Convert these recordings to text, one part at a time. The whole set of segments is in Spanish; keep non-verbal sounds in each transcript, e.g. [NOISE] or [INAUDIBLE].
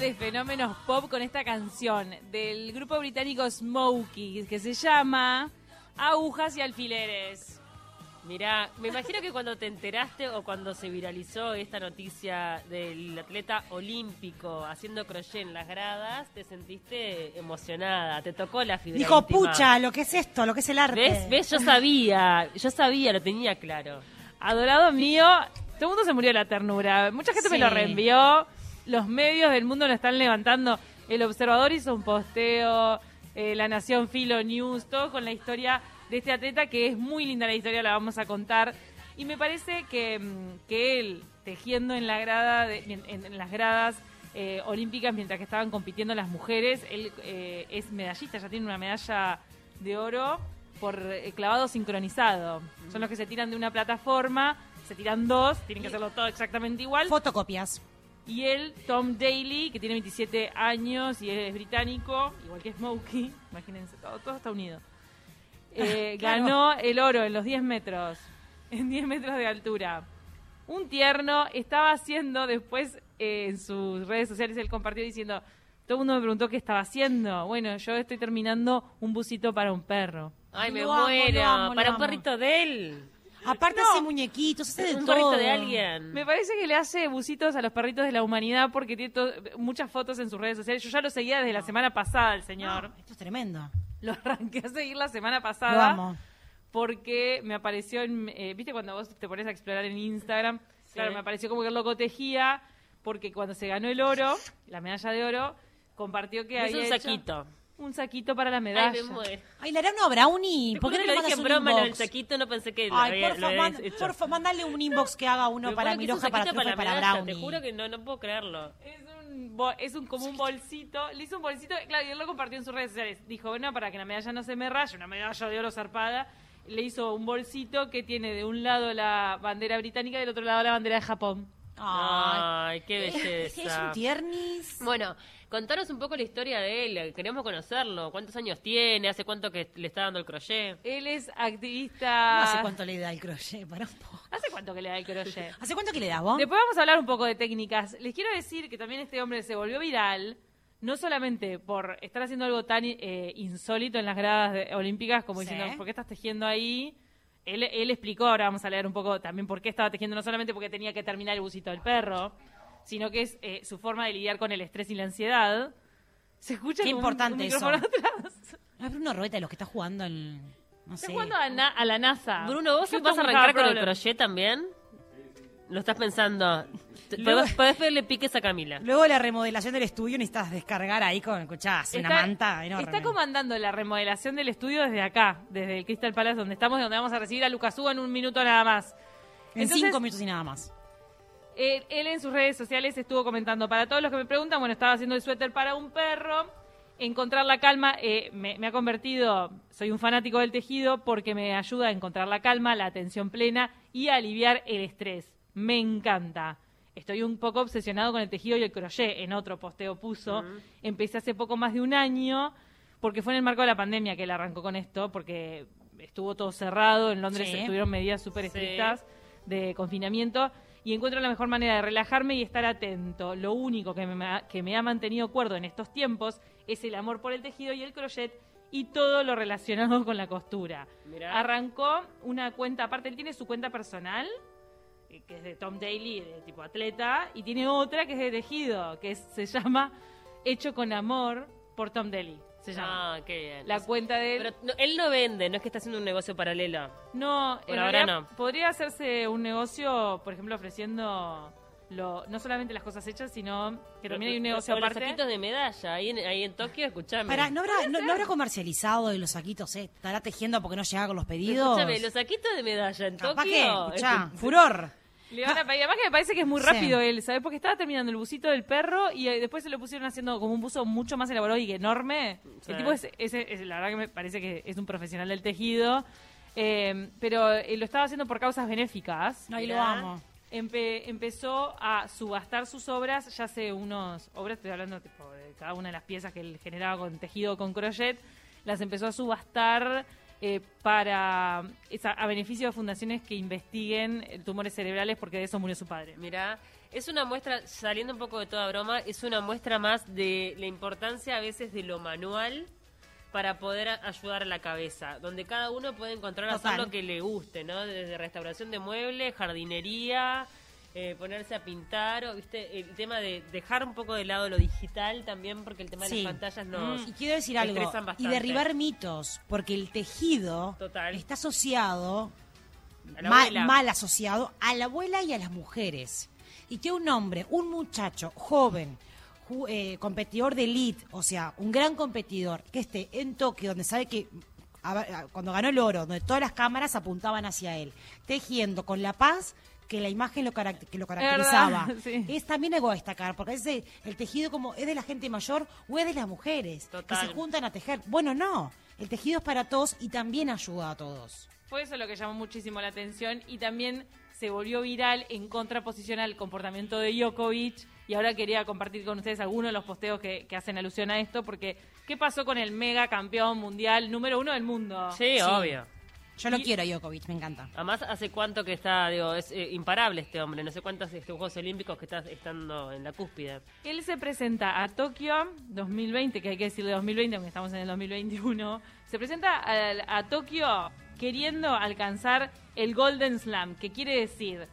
de fenómenos pop con esta canción del grupo británico Smokey que se llama Agujas y Alfileres. Mirá, me imagino que cuando te enteraste o cuando se viralizó esta noticia del atleta olímpico haciendo crochet en las gradas, te sentiste emocionada, te tocó la fibra Dijo, íntima. pucha, lo que es esto, lo que es el arte. ¿Ves? ¿Ves? Yo sabía, yo sabía, lo tenía claro. Adorado mío, todo el mundo se murió de la ternura. Mucha gente me lo reenvió. Los medios del mundo lo están levantando. El Observador hizo un posteo, eh, La Nación Filo News, todo con la historia de este atleta que es muy linda la historia, la vamos a contar. Y me parece que, mm, que él, tejiendo en, la grada de- en, en las gradas eh, olímpicas mientras que estaban compitiendo las mujeres, él eh, es medallista, ya tiene una medalla de oro por eh, clavado sincronizado. Son los que se tiran de una plataforma, se tiran dos, tienen que hacerlo todo exactamente igual. Fotocopias. Y él, Tom Daly, que tiene 27 años y es británico, igual que Smokey, [LAUGHS] imagínense, todo, todo está unido. [LAUGHS] Eh, Claro. Ganó el oro en los 10 metros, [LAUGHS] en 10 metros de altura. Un tierno estaba haciendo después eh, en sus redes sociales, él compartió diciendo, todo el mundo me preguntó qué estaba haciendo. Bueno, yo estoy terminando un busito para un perro. Ay, me muero. lo amo, lo Para un amo. perrito de él. Aparte hace muñequitos, hace de Un todo. perrito de alguien. Me parece que le hace busitos a los perritos de la humanidad porque tiene muchas fotos en sus redes sociales. Yo ya lo seguía desde la semana pasada, el señor. No, esto es tremendo. Lo arranqué a seguir la semana Lo pasada amo. porque me apareció, en, eh, ¿viste cuando vos te pones a explorar en Instagram? Claro, me apareció como que lo cotejía porque cuando se ganó el oro, la medalla de oro, compartió que Es había un hecho saquito. Un saquito para la Ay, medalla. me muero. Ay, le hará una brownie. Te ¿Por qué no le mandas en un broma inbox? saquito, no pensé que Ay, porfa, man- porfa, mandale un inbox que haga uno Me para juro que mi es un hoja, para trufa para medalla, brownie. Te juro que no, no puedo creerlo. Es un, bo- es un como un bolsito, le hizo un bolsito, claro, y él lo compartió en sus redes sociales. Dijo, bueno, para que la medalla no se me raye, una medalla de oro zarpada, le hizo un bolsito que tiene de un lado la bandera británica y del otro lado la bandera de Japón. Ay, qué es, belleza. es un tiernis. Bueno, contanos un poco la historia de él. Queremos conocerlo. ¿Cuántos años tiene? ¿Hace cuánto que le está dando el crochet? Él es No activista... ¿Hace cuánto le da el crochet? Para un poco. ¿Hace cuánto que le da el crochet? [LAUGHS] ¿Hace cuánto que le da vos? Después vamos a hablar un poco de técnicas. Les quiero decir que también este hombre se volvió viral, no solamente por estar haciendo algo tan eh, insólito en las gradas de- olímpicas, como Sí. diciendo, ¿por qué estás tejiendo ahí? Él, él explicó, ahora vamos a leer un poco también por qué estaba tejiendo, no solamente porque tenía que terminar el busito del perro, sino que es eh, su forma de lidiar con el estrés y la ansiedad. Se escucha Qué como importante un eso. micrófono [LAUGHS] atrás. No, es Bruno Roeta de los que está jugando el... No sé. Está jugando a, na- a la NASA. Bruno, ¿vos vas a arrancar con el crochet también? ¿Lo estás pensando? Luego- Podés, podés pedirle piques a Camila. Luego de la remodelación del estudio necesitas descargar ahí con, escuchá, hace una Está- manta enorme. Está comandando la remodelación del estudio desde acá, desde el Crystal Palace donde estamos, y donde vamos a recibir a Lucas Hugo en un minuto nada más. En Entonces, cinco minutos y nada más. él en sus redes sociales estuvo comentando, para todos los que me preguntan, bueno, estaba haciendo el suéter para un perro, encontrar la calma, eh, me, me ha convertido, soy un fanático del tejido porque me ayuda a encontrar la calma, la atención plena y a aliviar el estrés. Me encanta. Estoy un poco obsesionado con el tejido y el crochet. En otro posteo puso. Empecé hace poco más de un año porque fue en el marco de la pandemia que él arrancó con esto, porque estuvo todo cerrado. En Londres Sí. estuvieron medidas súper Sí. estrictas de confinamiento y encuentro la mejor manera de relajarme y estar atento. Lo único que me, ha- que me ha mantenido cuerdo en estos tiempos es el amor por el tejido y el crochet y todo lo relacionado con la costura. Mirá. Arrancó una cuenta, aparte él tiene su cuenta personal, que es de Tom Daly, de tipo atleta, y tiene otra que es de tejido, que es- se llama Hecho con Amor por Tom Daly. Se llama. Ah, qué bien. la cuenta de él. Pero no, él no vende, no es que está haciendo un negocio paralelo. No, Por ahora no. podría hacerse un negocio, por ejemplo, ofreciendo lo, no solamente las cosas hechas, sino que también hay un negocio O los aparte. saquitos de medalla, ahí en, ahí en Tokio, escuchame. Pará, ¿no habrá, no, no habrá comercializado de los saquitos, eh? ¿Estará tejiendo porque no llega con los pedidos? Escúchame, los saquitos de medalla en Capaz Tokio. que, escuchá, furor. Le van a pedir- además que me parece que es muy Sí. rápido él, ¿sabes? Porque estaba terminando el busito del perro y eh, después se lo pusieron haciendo como un buzo mucho más elaborado y enorme. Sí. El tipo es, es- es- la verdad que me parece que es un profesional del tejido, eh, pero eh, lo estaba haciendo por causas benéficas. Ay, lo Mirá. amo. Empe- empezó a subastar sus obras, ya hace unos obras, estoy hablando tipo, de cada una de las piezas que él generaba con tejido o con crochet, las empezó a subastar eh, para esa- a beneficio de fundaciones que investiguen eh, tumores cerebrales porque de eso murió su padre. Mirá, es una muestra, saliendo un poco de toda broma, es una muestra más de la importancia a veces de lo manual para poder ayudar a la cabeza, donde cada uno puede encontrar hacer lo que le guste, ¿no? Desde restauración de muebles, jardinería, eh, ponerse a pintar, o, ¿viste? El tema de dejar un poco de lado lo digital también, porque el tema de Sí. las pantallas nos Y quiero decir algo, y derribar mitos, porque el tejido Total. está asociado, A la ma- abuela. mal asociado, a la abuela y a las mujeres. Y que un hombre, un muchacho joven, eh, competidor de elite, o sea, un gran competidor, que esté en Tokio, donde sabe que a ver, a- cuando ganó el oro, donde todas las cámaras apuntaban hacia él, tejiendo con la paz que la imagen lo caract- que lo caracterizaba. [LAUGHS] sí. Es también algo a destacar, porque veces el tejido como es de la gente mayor o es de las mujeres que se juntan a tejer. Bueno, no, el tejido es para todos y también ayuda a todos. Fue eso lo que llamó muchísimo la atención y también se volvió viral en contraposición al comportamiento de Djokovic y ahora quería compartir con ustedes algunos de los posteos que, que hacen alusión a esto porque ¿qué pasó con el mega campeón mundial número uno del mundo? Sí, Sí. obvio. Yo lo Y- quiero, Djokovic, me encanta. Además, hace cuánto que está, digo, es eh, imparable este hombre. No sé cuántos este, Juegos Olímpicos que está estando en la cúspide. Él se presenta a Tokio 2020, que hay que decirle 2020 aunque estamos en el 2021, se presenta a, a Tokio queriendo alcanzar el Golden Slam, que quiere decir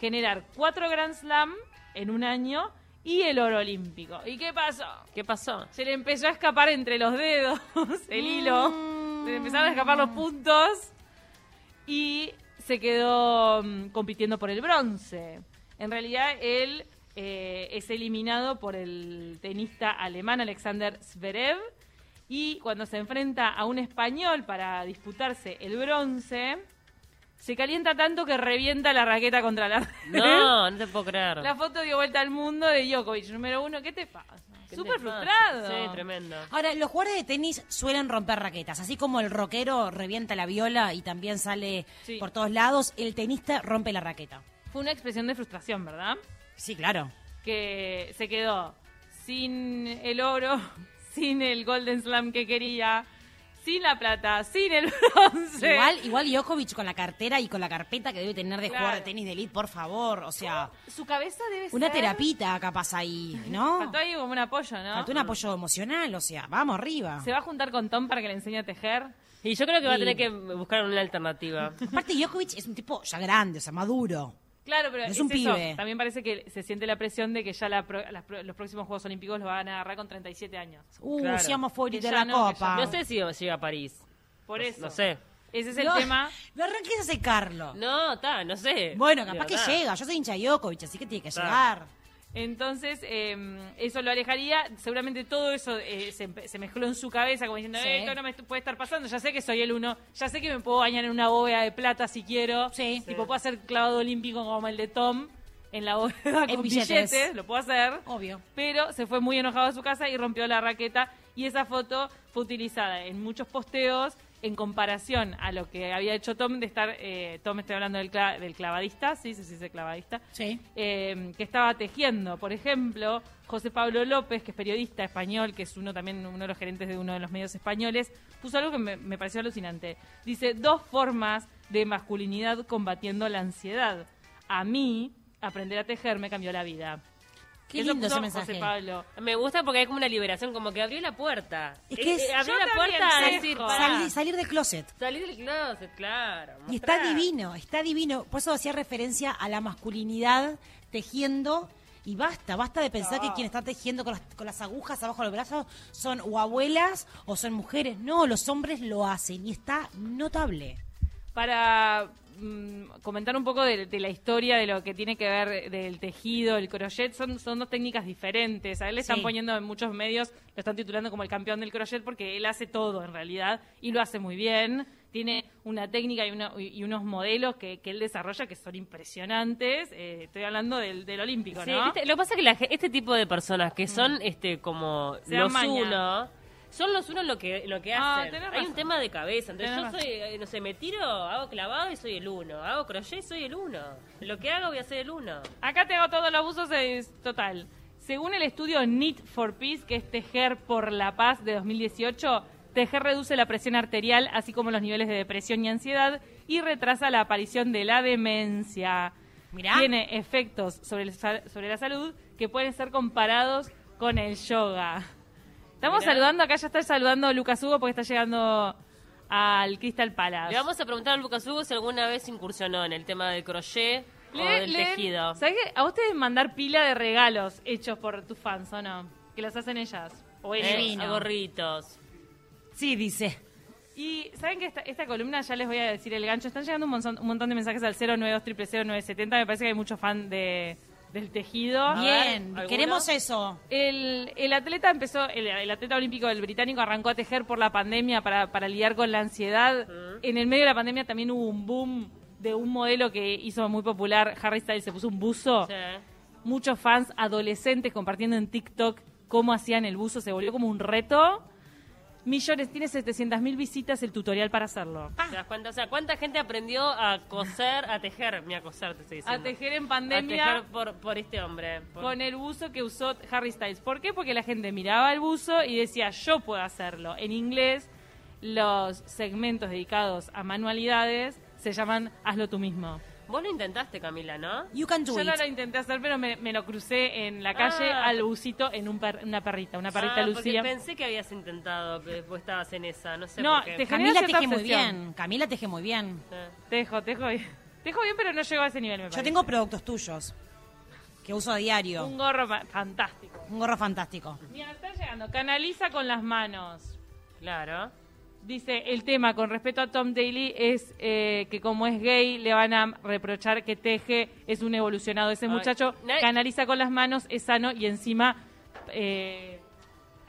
generar cuatro Grand Slam en un año y el oro olímpico. ¿Y qué pasó? ¿Qué pasó? Se le empezó a escapar entre los dedos [LAUGHS] el hilo, se le empezaron a escapar los puntos y se quedó mm, compitiendo por el bronce. En realidad él eh, es eliminado por el tenista alemán Alexander Zverev y cuando se enfrenta a un español para disputarse el bronce, se calienta tanto que revienta la raqueta contra la red. [LAUGHS] No, no te puedo creer. La foto dio vuelta al mundo de Djokovic, número uno. ¿Qué te pasa? ¿Qué Súper frustrado. Sí, tremendo. Ahora, los jugadores de tenis suelen romper raquetas, así como el rockero revienta la viola y también sale Sí. por todos lados, el tenista rompe la raqueta. Fue una expresión de frustración, ¿verdad? Sí, claro. Que se quedó sin el oro, [LAUGHS] sin el Golden Slam que quería, sin la plata, sin el [LAUGHS] bronce. Igual, igual Djokovic con la cartera y con la carpeta que debe tener de Claro. jugar de tenis de elite, por favor. O sea, Su cabeza debe ser... una terapita capaz ahí, ¿no? Faltó ahí como un apoyo, ¿no? Faltó un apoyo emocional, o sea, vamos arriba. ¿Se va a juntar con Tom para que le enseñe a tejer? Y yo creo que va a tener que buscar una alternativa. [LAUGHS] Aparte, Djokovic es un tipo ya grande, o sea, maduro. Claro, pero Es es, un eso. pibe. También parece que se siente la presión de que ya la pro- las los próximos Juegos Olímpicos los van a agarrar con 37 años. Uh, Claro. seamos fuori Que de la no, copa. No sé si llega a París. Por No- eso. No sé. Ese es el No, tema. No arranques a secarlo. No, está, no sé. Bueno, capaz que llega. Yo soy hincha de Djokovic, así que tiene que llegar. Entonces, eh, eso lo alejaría. Seguramente todo eso eh, se, mezcló en su cabeza, como diciendo, Sí. "Eh, esto no me puede estar pasando. Ya sé que soy el uno. Ya sé que me puedo bañar en una bóveda de plata si quiero. Sí. Tipo, puedo hacer clavado olímpico como el de Tom en la [LAUGHS] bóveda En con billetes. billetes. Lo puedo hacer. Obvio. Pero se fue muy enojado a su casa y rompió la raqueta. Y esa foto fue utilizada en muchos posteos en comparación a lo que había hecho Tom de estar, eh, Tom estoy hablando del, cla- del clavadista, sí, sí, sí, sí, clavadista, Sí. eh, que estaba tejiendo. Por ejemplo, José Pablo López, que es periodista español, que es uno también uno de los gerentes de uno de los medios españoles, puso algo que me, me pareció alucinante. Dice, dos formas de masculinidad combatiendo la ansiedad. A mí, aprender a tejer me cambió la vida. Qué Eso lindo puso ese mensaje. José Pablo. Me gusta porque hay como una liberación, como que abrió la puerta. Es que es- abrió Yo la también puerta a decir, Salir, salir del closet. salir del closet, claro. Y está divino, está divino. Por eso hacía referencia a la masculinidad tejiendo. Y basta, basta de pensar que quien está tejiendo con las, con las agujas abajo del brazo son o abuelas o son mujeres. No, los hombres lo hacen y está notable. Para mm, comentar un poco de, de la historia de lo que tiene que ver del tejido, el crochet, son, son dos técnicas diferentes. A él le están Sí. poniendo en muchos medios, lo están titulando como el campeón del crochet porque él hace todo en realidad y lo hace muy bien. Tiene una técnica y, una- y unos modelos que, que él desarrolla que son impresionantes. Eh, estoy hablando del, del olímpico, Sí, ¿no? ¿viste? Lo que pasa es que la este tipo de personas que son este como Se los uno, son los uno lo que lo que Ah, hacen. Hay un tema de cabeza. Entonces Tenés yo soy, eh, no sé, me tiro, hago clavado y soy el uno. Hago crochet, soy el uno. Lo que hago voy a ser el uno. Acá te hago todos los abusos, es total. Según el estudio Knit for Peace, que es Tejer por la Paz de 2018, Tejer reduce la presión arterial, así como los niveles de depresión y ansiedad, y retrasa la aparición de la demencia. Mirá. Tiene efectos sobre, el sobre la salud que pueden ser comparados con el yoga. Estamos Mirá. saludando, acá ya está saludando Lucas Hugo porque está llegando al Crystal Palace. Le vamos a preguntar a Lucas Hugo si alguna vez incursionó en el tema del crochet o del le- tejido. ¿Sabes qué? A vos te deben mandar pila de regalos hechos por tus fans, ¿o no? Que los hacen ellas. O ellos. Eh, a gorritos. Sí, dice. Y saben que esta, esta columna, ya les voy a decir el gancho, están llegando un montón, un montón de mensajes al 092 0970 me parece que hay muchos fan de, del tejido. Bien, queremos eso. El, el atleta empezó, el, el atleta olímpico del británico arrancó a tejer por la pandemia para, para lidiar con la ansiedad. En el medio de la pandemia también hubo un boom de un modelo que hizo muy popular, Harry Styles se puso un buzo. Sí. Muchos fans adolescentes compartiendo en TikTok cómo hacían el buzo, se volvió como un reto. Millones, tiene 700 mil visitas el tutorial para hacerlo. ¿Te das cuenta? O sea, ¿cuánta gente aprendió a coser, a tejer? Ni a coser, te estoy A diciendo. tejer en A pandemia tejer por, por este hombre. Por- con el buzo que usó Harry Styles. ¿Por qué? Porque la gente miraba el buzo y decía, yo puedo hacerlo. En inglés, los segmentos dedicados a manualidades se llaman Hazlo tú mismo. Vos lo intentaste, Camila, ¿no? You can do Yo it. no lo intenté hacer, pero me, me lo crucé en la calle Ah. al busito en un per- una perrita, una perrita Ah, porque lucía. pensé que habías intentado, que vos estabas en esa, no sé No, por qué. te- Camila teje muy bien. Camila teje muy bien. Sí. Tejo, tejo bien. Tejo bien, pero no llegó a ese nivel, me Yo parece. tengo productos tuyos que uso a diario. un gorro fa- fantástico. Un gorro fantástico. Mira, está llegando. Canaliza con las manos. Claro. Dice, el tema con respecto a Tom Daly es eh, que como es gay le van a reprochar que teje, es un evolucionado. Ese Ay, muchacho nadie- canaliza con las manos, es sano y encima, eh,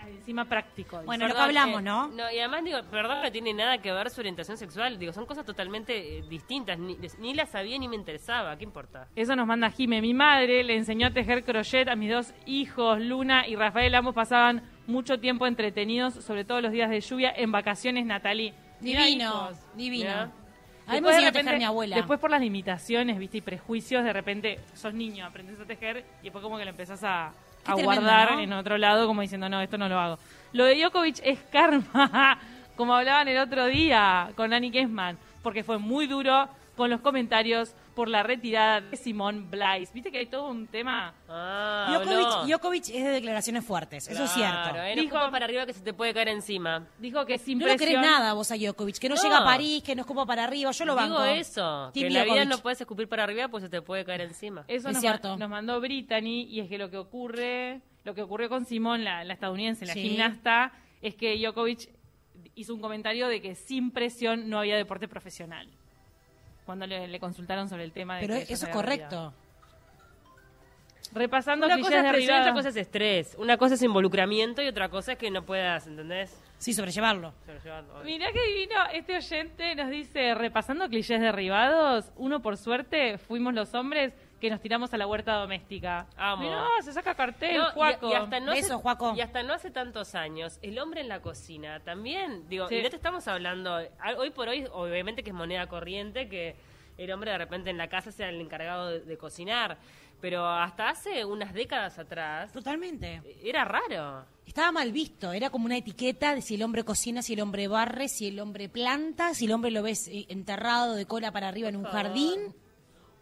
encima práctico. dice. Bueno, lo que hablamos, eh, ¿no? No, y además digo, perdón, no tiene nada que ver su orientación sexual. Digo, son cosas totalmente eh, distintas. Ni, ni la sabía ni me interesaba. ¿Qué importa? Eso nos manda Jime. Mi madre le enseñó a tejer crochet a mis dos hijos, Luna y Rafael. Ambos pasaban mucho tiempo entretenidos, sobre todo los días de lluvia, en vacaciones, Natalí. Divino, divino. Mirá. A mí me Después, de enseñó a tejer repente- mi abuela. Después por las limitaciones, viste, y prejuicios, de repente sos niño, aprendes a tejer y después como que lo empezás a, Qué a tremendo, guardar ¿no? en otro lado como diciendo, no, esto no lo hago. Lo de Djokovic es karma, [LAUGHS] como hablaban el otro día con Annie Kessman, porque fue muy duro con los comentarios por la retirada de Simón Blaise. Viste que hay todo un tema... Ah, Djokovic, es de declaraciones fuertes, eso es cierto. Claro, eh, no Dijo- para arriba que se te puede caer encima. Dijo que sin No lo querés presión- nada vos a Djokovic, que no, No. llega a París, que no escupa para arriba, yo lo banco. Digo eso, que Team en la vida no puedes escupir para arriba pues se te puede caer encima. Eso Es nos, cierto. ma- nos mandó Brittany y es que lo que ocurre, lo que ocurrió con Simón, la, la estadounidense, la Sí. gimnasta, es que Djokovic hizo un comentario de que sin presión no había deporte profesional. Cuando le, le consultaron sobre el tema de Pero que eso es había correcto. Repasando Una clichés cosa es presión otra cosa es estrés. Una cosa es involucramiento y otra cosa es que no puedas, ¿entendés? Sí, sobrellevarlo. Mirá qué divino, este oyente nos dice, repasando clichés derribados, uno por suerte fuimos los hombres que nos tiramos a la huerta doméstica. Amo. Mirá, se saca cartel, No, y- Juaco. y, hasta no hace, Besos, Juaco. y hasta no hace tantos años, el hombre en la cocina también, digo, Sí. y no te estamos hablando, hoy por hoy, obviamente que es moneda corriente que el hombre de repente en la casa sea el encargado de, de cocinar, pero hasta hace unas décadas atrás Totalmente. era raro. Estaba mal visto, era como una etiqueta de si el hombre cocina, si el hombre barre, si el hombre planta, si el hombre lo ves eh, enterrado de cola para arriba en un jardín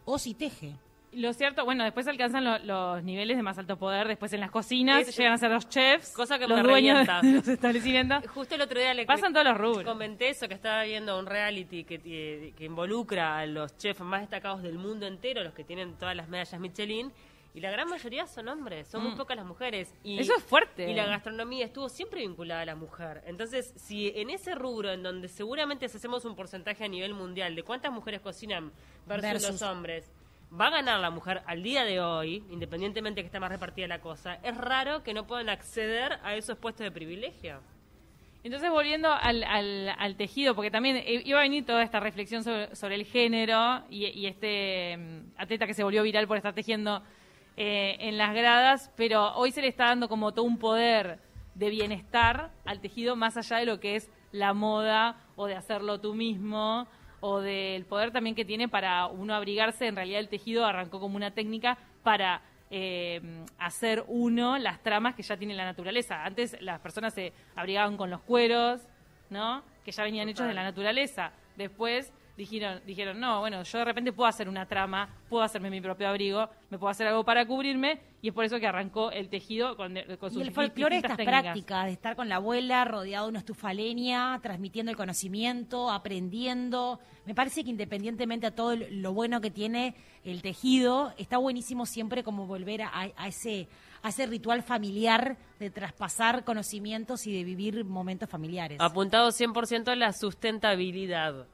o si teje. Lo cierto, bueno, después alcanzan lo- los niveles de más alto poder, después en las cocinas Es- llegan a ser los chefs, Cosa que los me dueños revienta. de [LAUGHS] los establecimientos. Justo el otro día le Pasan todos los rubros. Comenté eso, que estaba viendo un reality que, que, que involucra a los chefs más destacados del mundo entero, los que tienen todas las medallas Michelin, y la gran mayoría son hombres, son muy pocas las mujeres. Y, Mm. Eso es fuerte. Y la gastronomía estuvo siempre vinculada a la mujer. Entonces, si en ese rubro, en donde seguramente si hacemos un porcentaje a nivel mundial de cuántas mujeres cocinan versus, Versus. los hombres, va a ganar la mujer al día de hoy, independientemente de que esté más repartida la cosa, es raro que no puedan acceder a esos puestos de privilegio. Entonces, volviendo al, al- al tejido, porque también iba a venir toda esta reflexión sobre, el género y, y este mm, atleta que se volvió viral por estar tejiendo eh, en las gradas, pero hoy se le está dando como todo un poder de bienestar al tejido más allá de lo que es la moda o de hacerlo tú mismo o del poder también que tiene para uno abrigarse. En realidad el tejido arrancó como una técnica para eh, hacer uno las tramas que ya tiene la naturaleza. Antes las personas se abrigaban con los cueros, ¿no? Que ya venían hechos de la naturaleza. Después dijeron, dijeron, no, bueno, yo de repente puedo hacer una trama, puedo hacerme mi propio abrigo, me puedo hacer algo para cubrirme, y es por eso que arrancó el tejido con, con sus Y el folclore, estas técnicas. prácticas de estar con la abuela, rodeado de una estufa a leña, transmitiendo el conocimiento, aprendiendo. Me parece que independientemente a todo lo bueno que tiene el tejido, está buenísimo siempre como volver a, a ese, a ese ritual familiar de traspasar conocimientos y de vivir momentos familiares. Apuntado 100% a la sustentabilidad.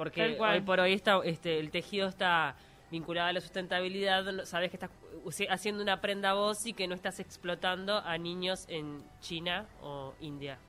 Porque hoy por hoy está, este, el tejido está vinculado a la sustentabilidad. Sabes que estás haciendo una prenda vos y que no estás explotando a niños en China o India.